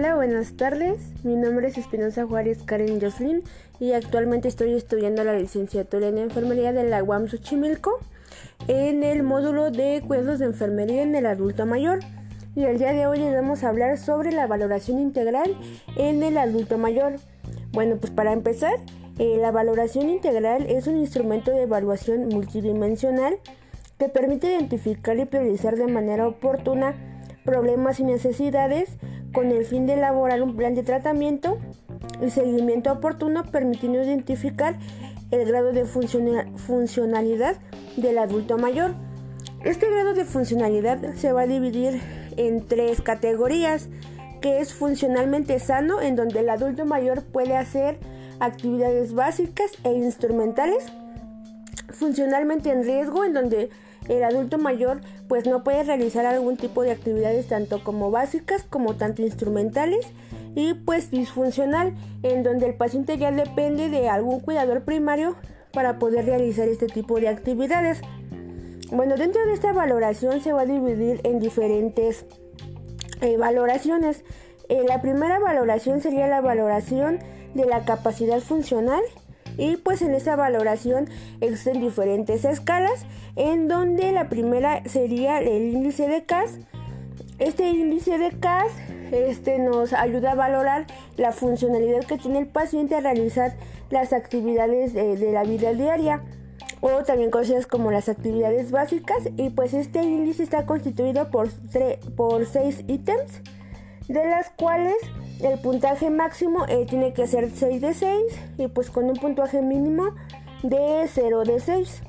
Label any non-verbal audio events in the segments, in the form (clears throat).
Hola, buenas tardes. Mi nombre es Espinosa Juárez Karen Jocelyn y actualmente estoy estudiando la licenciatura en enfermería de la UAM Xochimilco en el módulo de cuidados de enfermería en el adulto mayor. Y el día de hoy vamos a hablar sobre la valoración integral en el adulto mayor. Bueno, pues para empezar, eh, la valoración integral es un instrumento de evaluación multidimensional que permite identificar y priorizar de manera oportuna problemas y necesidades con el fin de elaborar un plan de tratamiento y seguimiento oportuno permitiendo identificar el grado de funcionalidad del adulto mayor. Este grado de funcionalidad se va a dividir en tres categorías, que es funcionalmente sano, en donde el adulto mayor puede hacer actividades básicas e instrumentales, funcionalmente en riesgo, en donde el adulto mayor pues no puede realizar algún tipo de actividades tanto como básicas como tanto instrumentales y pues disfuncional en donde el paciente ya depende de algún cuidador primario para poder realizar este tipo de actividades. Bueno, dentro de esta valoración se va a dividir en diferentes eh, valoraciones. Eh, la primera valoración sería la valoración de la capacidad funcional y pues en esa valoración existen diferentes escalas en donde la primera sería el índice de CAS. Este índice de CAS este, nos ayuda a valorar la funcionalidad que tiene el paciente a realizar las actividades de, la vida diaria o también conocidas como las actividades básicas y pues este índice está constituido por, por seis ítems de las cuales el puntaje máximo eh, tiene que ser 6 de 6 y pues con un puntaje mínimo de 0 de 6.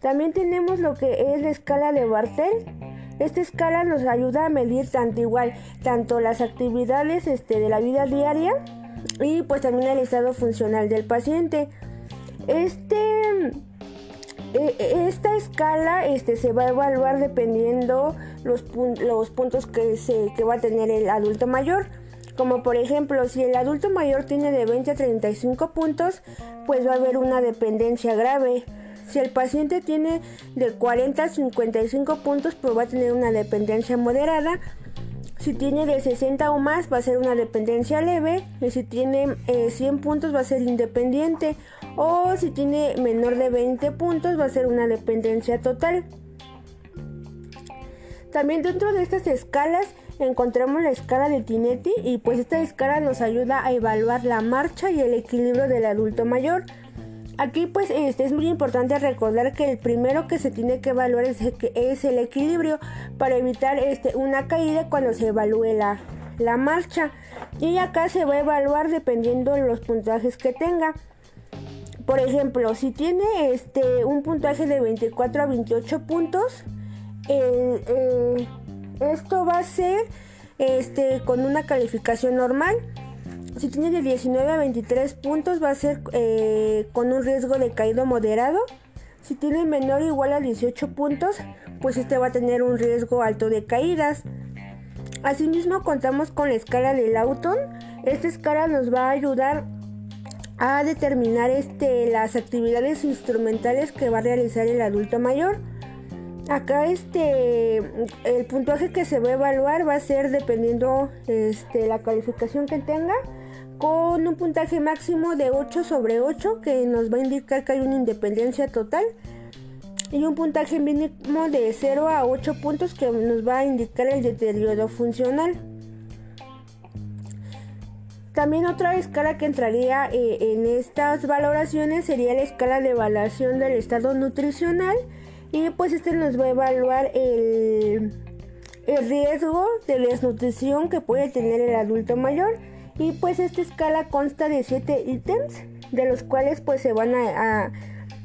También tenemos lo que es la escala de Bartel. Esta escala nos ayuda a medir tanto igual, tanto las actividades este, de la vida diaria y pues también el estado funcional del paciente. Este e, e, esta escala este, se va a evaluar dependiendo los, los puntos que, se, que va a tener el adulto mayor. Como por ejemplo, si el adulto mayor tiene de 20 a 35 puntos, pues va a haber una dependencia grave. Si el paciente tiene de 40 a 55 puntos, pues va a tener una dependencia moderada. Si tiene de 60 o más, va a ser una dependencia leve. Y si tiene 100 eh, puntos, va a ser independiente. O si tiene menor de 20 puntos, va a ser una dependencia total. También dentro de estas escalas encontramos la escala de Tinetti y pues esta escala nos ayuda a evaluar la marcha y el equilibrio del adulto mayor. Aquí pues este, es muy importante recordar que el primero que se tiene que evaluar es, el equilibrio para evitar este, una caída cuando se evalúe la, la marcha. Y acá se va a evaluar dependiendo de los puntajes que tenga. Por ejemplo, si tiene este, un puntaje de 24 a 28 puntos, esto va a ser este, con una calificación normal. Si tiene de 19 a 23 puntos va a ser eh, con un riesgo de caído moderado. Si tiene menor o igual a 18 puntos, pues este va a tener un riesgo alto de caídas. Asimismo contamos con la escala de Lawton. Esta escala nos va a ayudar a determinar este, las actividades instrumentales que va a realizar el adulto mayor. Acá este el puntaje que se va a evaluar va a ser dependiendo este, la calificación que tenga con un puntaje máximo de 8 sobre 8 que nos va a indicar que hay una independencia total y un puntaje mínimo de 0 a 8 puntos que nos va a indicar el deterioro funcional. También otra escala que entraría eh, en estas valoraciones sería la escala de evaluación del estado nutricional y pues este nos va a evaluar el, el riesgo de desnutrición que puede tener el adulto mayor y pues esta escala consta de 7 ítems de los cuales pues se van a,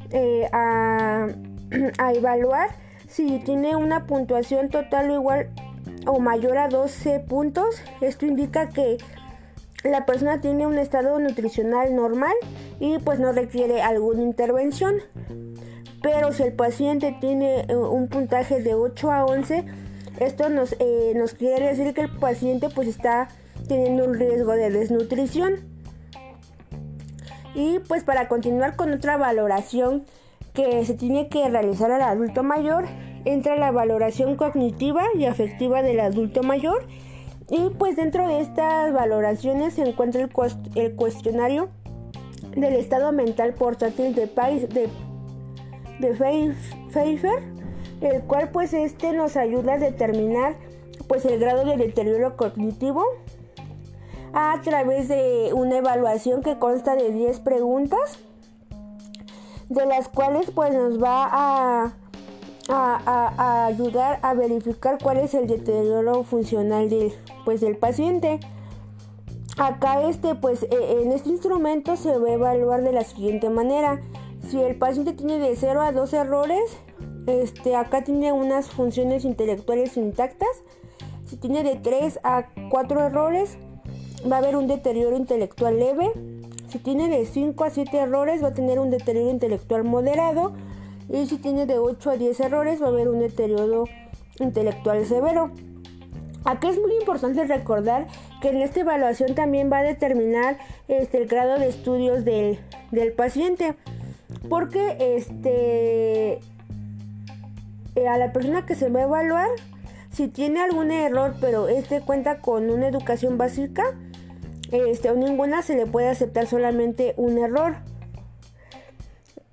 eh, a, (clears throat) a, evaluar si tiene una puntuación total o igual o mayor a 12 puntos esto indica que la persona tiene un estado nutricional normal y pues no requiere alguna intervención. Pero si el paciente tiene eh, un puntaje de 8 a 11, esto nos, eh, nos quiere decir que el paciente pues está teniendo un riesgo de desnutrición. Y pues para continuar con otra valoración que se tiene que realizar al adulto mayor, entra la valoración cognitiva y afectiva del adulto mayor Y pues dentro de estas valoraciones se encuentra el, cuestionario del estado mental portátil de, de, de Pfeiffer, el cual pues este nos ayuda a determinar pues el grado de deterioro cognitivo a través de una evaluación que consta de 10 preguntas de las cuales pues nos va a, a, ayudar a verificar cuál es el deterioro funcional del, pues, del paciente. Acá este pues e, en este instrumento se va a evaluar de la siguiente manera. Si el paciente tiene de 0 a 2 errores, este acá tiene unas funciones intelectuales intactas. Si tiene de 3 a 4 errores, va a haber un deterioro intelectual leve. Si tiene de 5 a 7 errores va a tener un deterioro intelectual moderado y si tiene de 8 a 10 errores va a haber un deterioro intelectual severo. Aquí es muy importante recordar que en esta evaluación también va a determinar este, el grado de estudios del, paciente. Porque este, eh, a la persona que se va a evaluar, si tiene algún error, pero este cuenta con una educación básica, este, o ninguna se le puede aceptar solamente un error.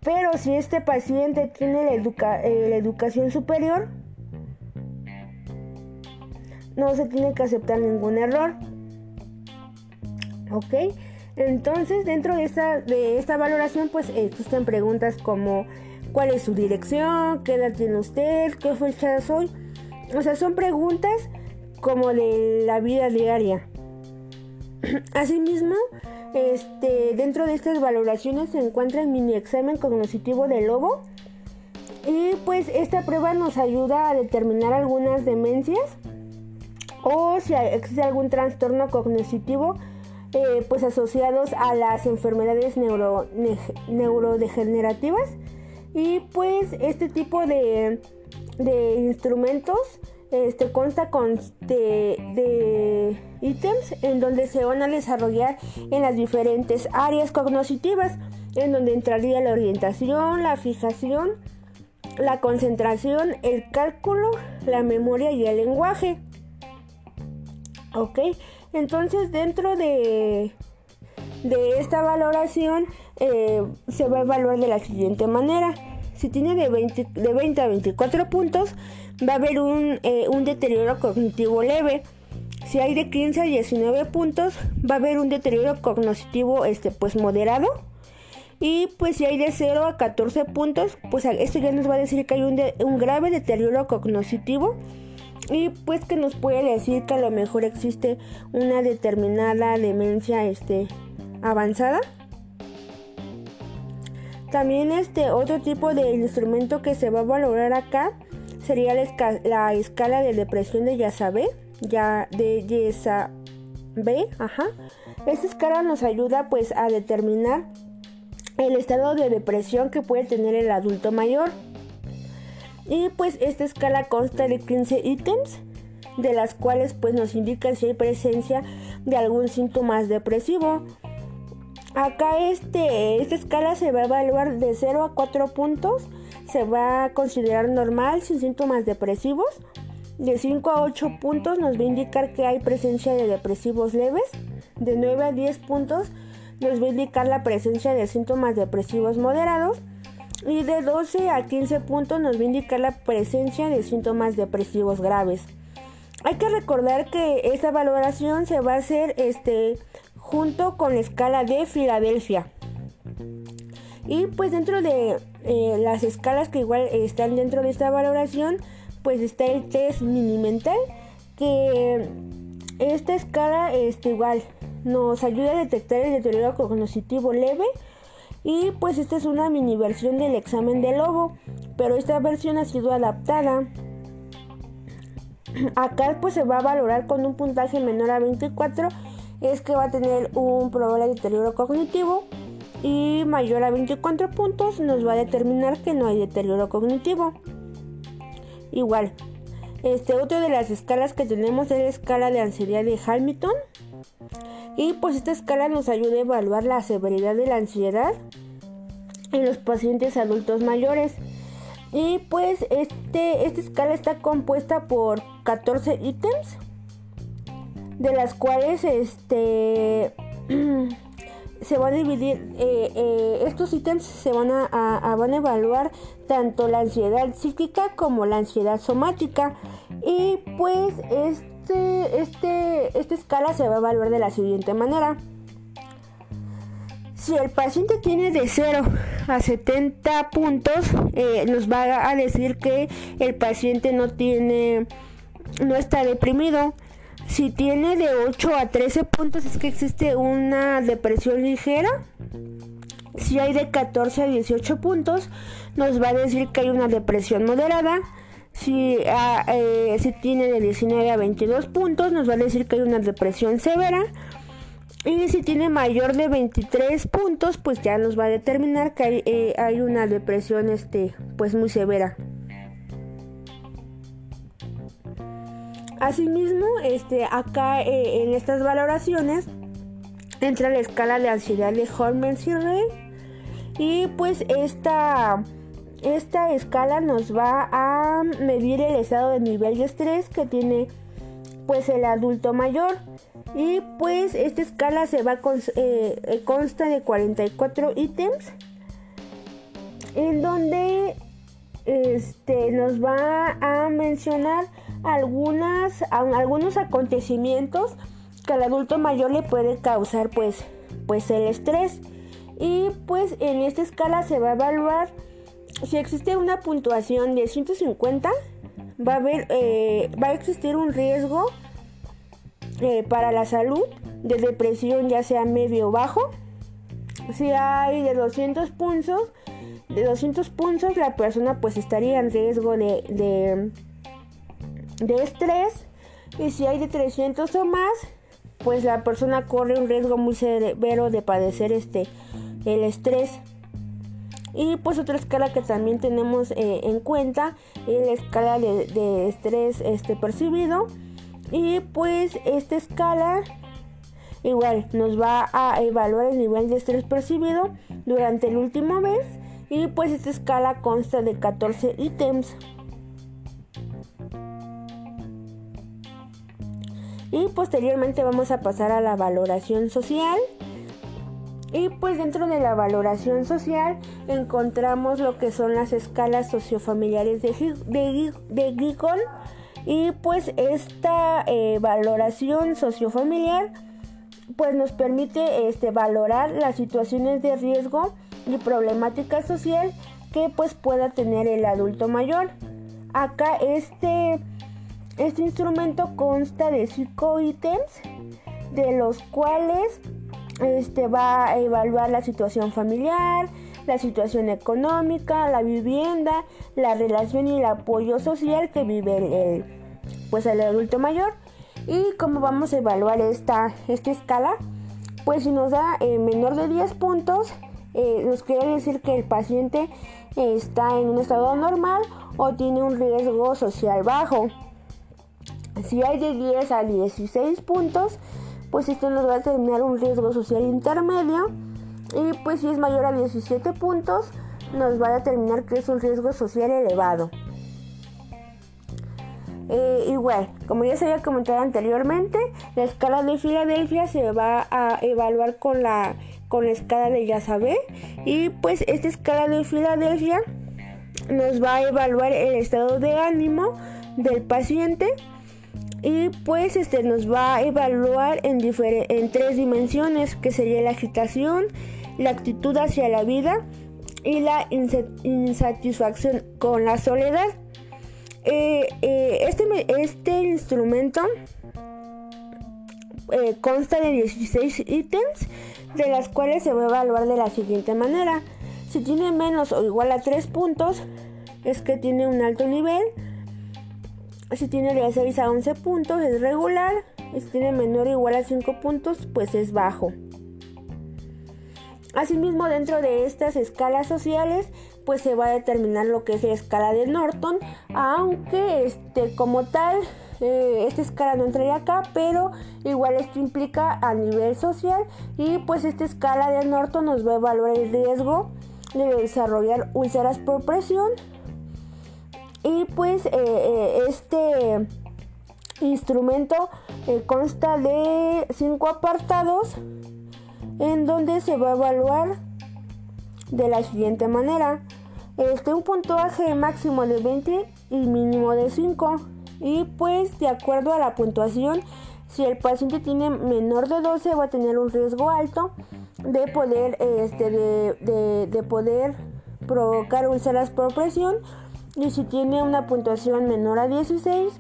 Pero si este paciente tiene la, eh, la educación superior, no se tiene que aceptar ningún error. ¿Ok? Entonces, dentro de esta, de esta valoración, pues existen preguntas como ¿cuál es su dirección? ¿Qué edad tiene usted? ¿Qué fecha soy? O sea, son preguntas como de la vida diaria. (clears throat) Asimismo, este, dentro de estas valoraciones se encuentra el mini examen cognitivo del lobo. Y pues esta prueba nos ayuda a determinar algunas demencias o si existe algún trastorno cognitivo eh, pues asociados a las enfermedades neuro, neurodegenerativas. Y pues este tipo de, de instrumentos este, consta con de, ítems en donde se van a desarrollar en las diferentes áreas cognitivas, en donde entraría la orientación, la fijación, la concentración, el cálculo, la memoria y el lenguaje. Ok, entonces dentro de, de esta valoración eh, se va a evaluar de la siguiente manera. Si tiene de 20, de 20 a 24 puntos, va a haber eh, un, deterioro cognitivo leve. Si hay de 15 a 19 puntos, va a haber un deterioro cognitivo este, pues moderado. Y pues si hay de 0 a 14 puntos, pues esto ya nos va a decir que hay un, un grave deterioro cognitivo. Y pues que nos puede decir que a lo mejor existe una determinada demencia este, avanzada. También este otro tipo de instrumento que se va a valorar acá sería la, escala de depresión de Yasabe, ya de Yasabe, ajá. Esta escala nos ayuda pues a determinar el estado de depresión que puede tener el adulto mayor. Y pues esta escala consta de 15 ítems, de las cuales pues nos indican si hay presencia de algún síntoma depresivo. Acá este, esta escala se va a evaluar de 0 a 4 puntos se va a considerar normal sin síntomas depresivos. De 5 a 8 puntos nos va a indicar que hay presencia de depresivos leves. De 9 a 10 puntos nos va a indicar la presencia de síntomas depresivos moderados. Y de 12 a 15 puntos nos va a indicar la presencia de síntomas depresivos graves. Hay que recordar que esta valoración se va a hacer este, junto con la escala de Filadelfia. Y pues dentro de eh, las escalas que igual están dentro de esta valoración, pues está el test mini mental, que esta escala este, igual nos ayuda a detectar el deterioro cognitivo leve y pues esta es una mini versión del examen de lobo, pero esta versión ha sido adaptada. (clears throat) Acá pues se va a valorar con un puntaje menor a 24, es que va a tener un probable deterioro cognitivo y mayor a 24 puntos nos va a determinar que no hay deterioro cognitivo. Igual, este, otra de las escalas que tenemos es la escala de ansiedad de Hamilton. Y pues esta escala nos ayuda a evaluar la severidad de la ansiedad en los pacientes adultos mayores. Y pues este, esta escala está compuesta por 14 ítems de las cuales este (clears throat) se van a dividir eh, eh, estos ítems se van a, van a evaluar tanto la ansiedad psíquica como la ansiedad somática y pues este este esta escala se va a evaluar de la siguiente manera si el paciente tiene de 0 a 70 puntos, eh, nos va a decir que el paciente no tiene, no está deprimido. Si tiene de 8 a 13 puntos es que existe una depresión ligera. Si hay de 14 a 18 puntos, nos va a decir que hay una depresión moderada. Si, ah, eh, si tiene de 19 a 22 puntos, nos va a decir que hay una depresión severa. Y si tiene mayor de 23 puntos, pues ya nos va a determinar que hay, eh, hay una depresión este, pues muy severa. Asimismo, este, acá eh, en estas valoraciones entra la escala de ansiedad de Hormel y pues esta, esta escala nos va a medir el estado de nivel de estrés que tiene pues el adulto mayor. Y pues esta escala se va con, eh, eh, consta de 44 ítems en donde este, nos va a mencionar algunas, algunos acontecimientos que al adulto mayor le puede causar pues, pues el estrés. Y pues en esta escala se va a evaluar si existe una puntuación de 150, va a, haber, eh, va a existir un riesgo eh, para la salud de depresión ya sea medio o bajo. Si hay de 200 puntos, de 200 puntos la persona pues estaría en riesgo de, de, estrés. Y si hay de 300 o más, pues la persona corre un riesgo muy severo de padecer este el estrés. Y pues otra escala que también tenemos eh, en cuenta es la escala de, de estrés este, percibido y pues esta escala igual nos va a evaluar el nivel de estrés percibido durante el último mes y pues esta escala consta de 14 ítems. Y posteriormente vamos a pasar a la valoración social. Y pues dentro de la valoración social encontramos lo que son las escalas sociofamiliares de, de, de y pues esta eh, valoración sociofamiliar pues nos permite este, valorar las situaciones de riesgo y problemática social que pues pueda tener el adulto mayor. Acá este, este instrumento consta de cinco ítems de los cuales este, va a evaluar la situación familiar, la situación económica, la vivienda, la relación y el apoyo social que vive el, pues el adulto mayor. Y cómo vamos a evaluar esta, esta escala, pues si nos da eh, menor de 10 puntos, eh, nos quiere decir que el paciente está en un estado normal o tiene un riesgo social bajo. Si hay de 10 a 16 puntos, pues esto nos va a determinar un riesgo social intermedio y pues si es mayor a 17 puntos, nos va a determinar que es un riesgo social elevado. Eh, igual, como ya se había comentado anteriormente, la escala de Filadelfia se va a evaluar con la, con la escala de Yazabé y pues esta escala de Filadelfia nos va a evaluar el estado de ánimo del paciente y pues este nos va a evaluar en, tres dimensiones que sería la agitación, la actitud hacia la vida y la insatisfacción con la soledad. Eh, eh, este, este instrumento eh, consta de 16 ítems, de las cuales se va a evaluar de la siguiente manera. Si tiene menos o igual a 3 puntos, es que tiene un alto nivel. Si tiene de 6 a 11 puntos, es regular. Si tiene menor o igual a 5 puntos, pues es bajo. Asimismo, dentro de estas escalas sociales, pues se va a determinar lo que es la escala de Norton, aunque este, como tal, eh, esta escala no entraría acá, pero igual esto implica a nivel social y pues esta escala de Norton nos va a evaluar el riesgo de desarrollar úlceras por presión y pues eh, eh, este instrumento eh, consta de cinco apartados en donde se va a evaluar de la siguiente manera. Este, un puntuaje máximo de 20 y mínimo de 5. Y pues de acuerdo a la puntuación, si el paciente tiene menor de 12 va a tener un riesgo alto de poder, este, de, de poder provocar úlceras por presión. Y si tiene una puntuación menor a 16,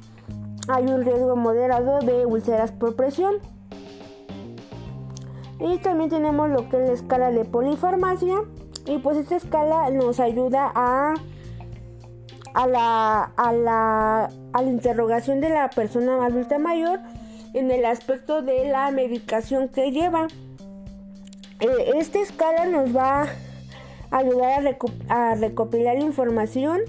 hay un riesgo moderado de úlceras por presión. Y también tenemos lo que es la escala de polifarmacia. Y pues esta escala nos ayuda a, a, la, a, la, a la interrogación de la persona adulta mayor en el aspecto de la medicación que lleva. Eh, esta escala nos va a ayudar a, a recopilar información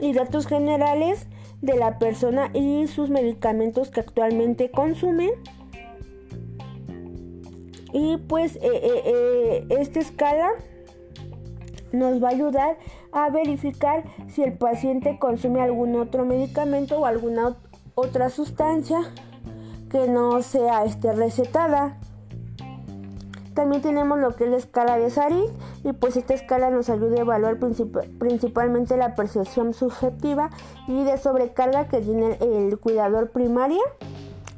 y datos generales de la persona y sus medicamentos que actualmente consumen y pues eh, eh, eh, esta escala nos va a ayudar a verificar si el paciente consume algún otro medicamento o alguna otra sustancia que no sea este, recetada. También tenemos lo que es la escala de Sarit y pues esta escala nos ayuda a evaluar principalmente la percepción subjetiva y de sobrecarga que tiene el cuidador primario,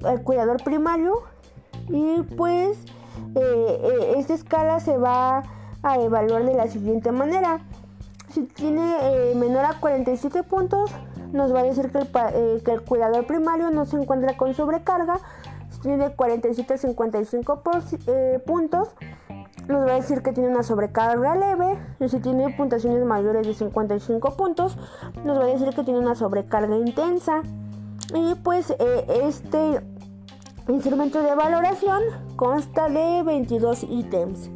el cuidador primario y pues eh, eh, esta escala se va a evaluar de la siguiente manera. Si tiene eh, menor a 47 puntos, nos va a decir que el, que el, cuidador primario no se encuentra con sobrecarga. Si tiene 47 a 55 puntos, nos va a decir que tiene una sobrecarga leve. Y si tiene puntuaciones mayores de 55 puntos, nos va a decir que tiene una sobrecarga intensa. Y pues este instrumento de valoración consta de 22 ítems.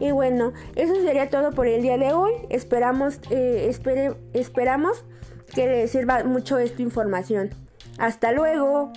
Y bueno, eso sería todo por el día de hoy. Esperamos, eh, esperamos que les sirva mucho esta información. Hasta luego.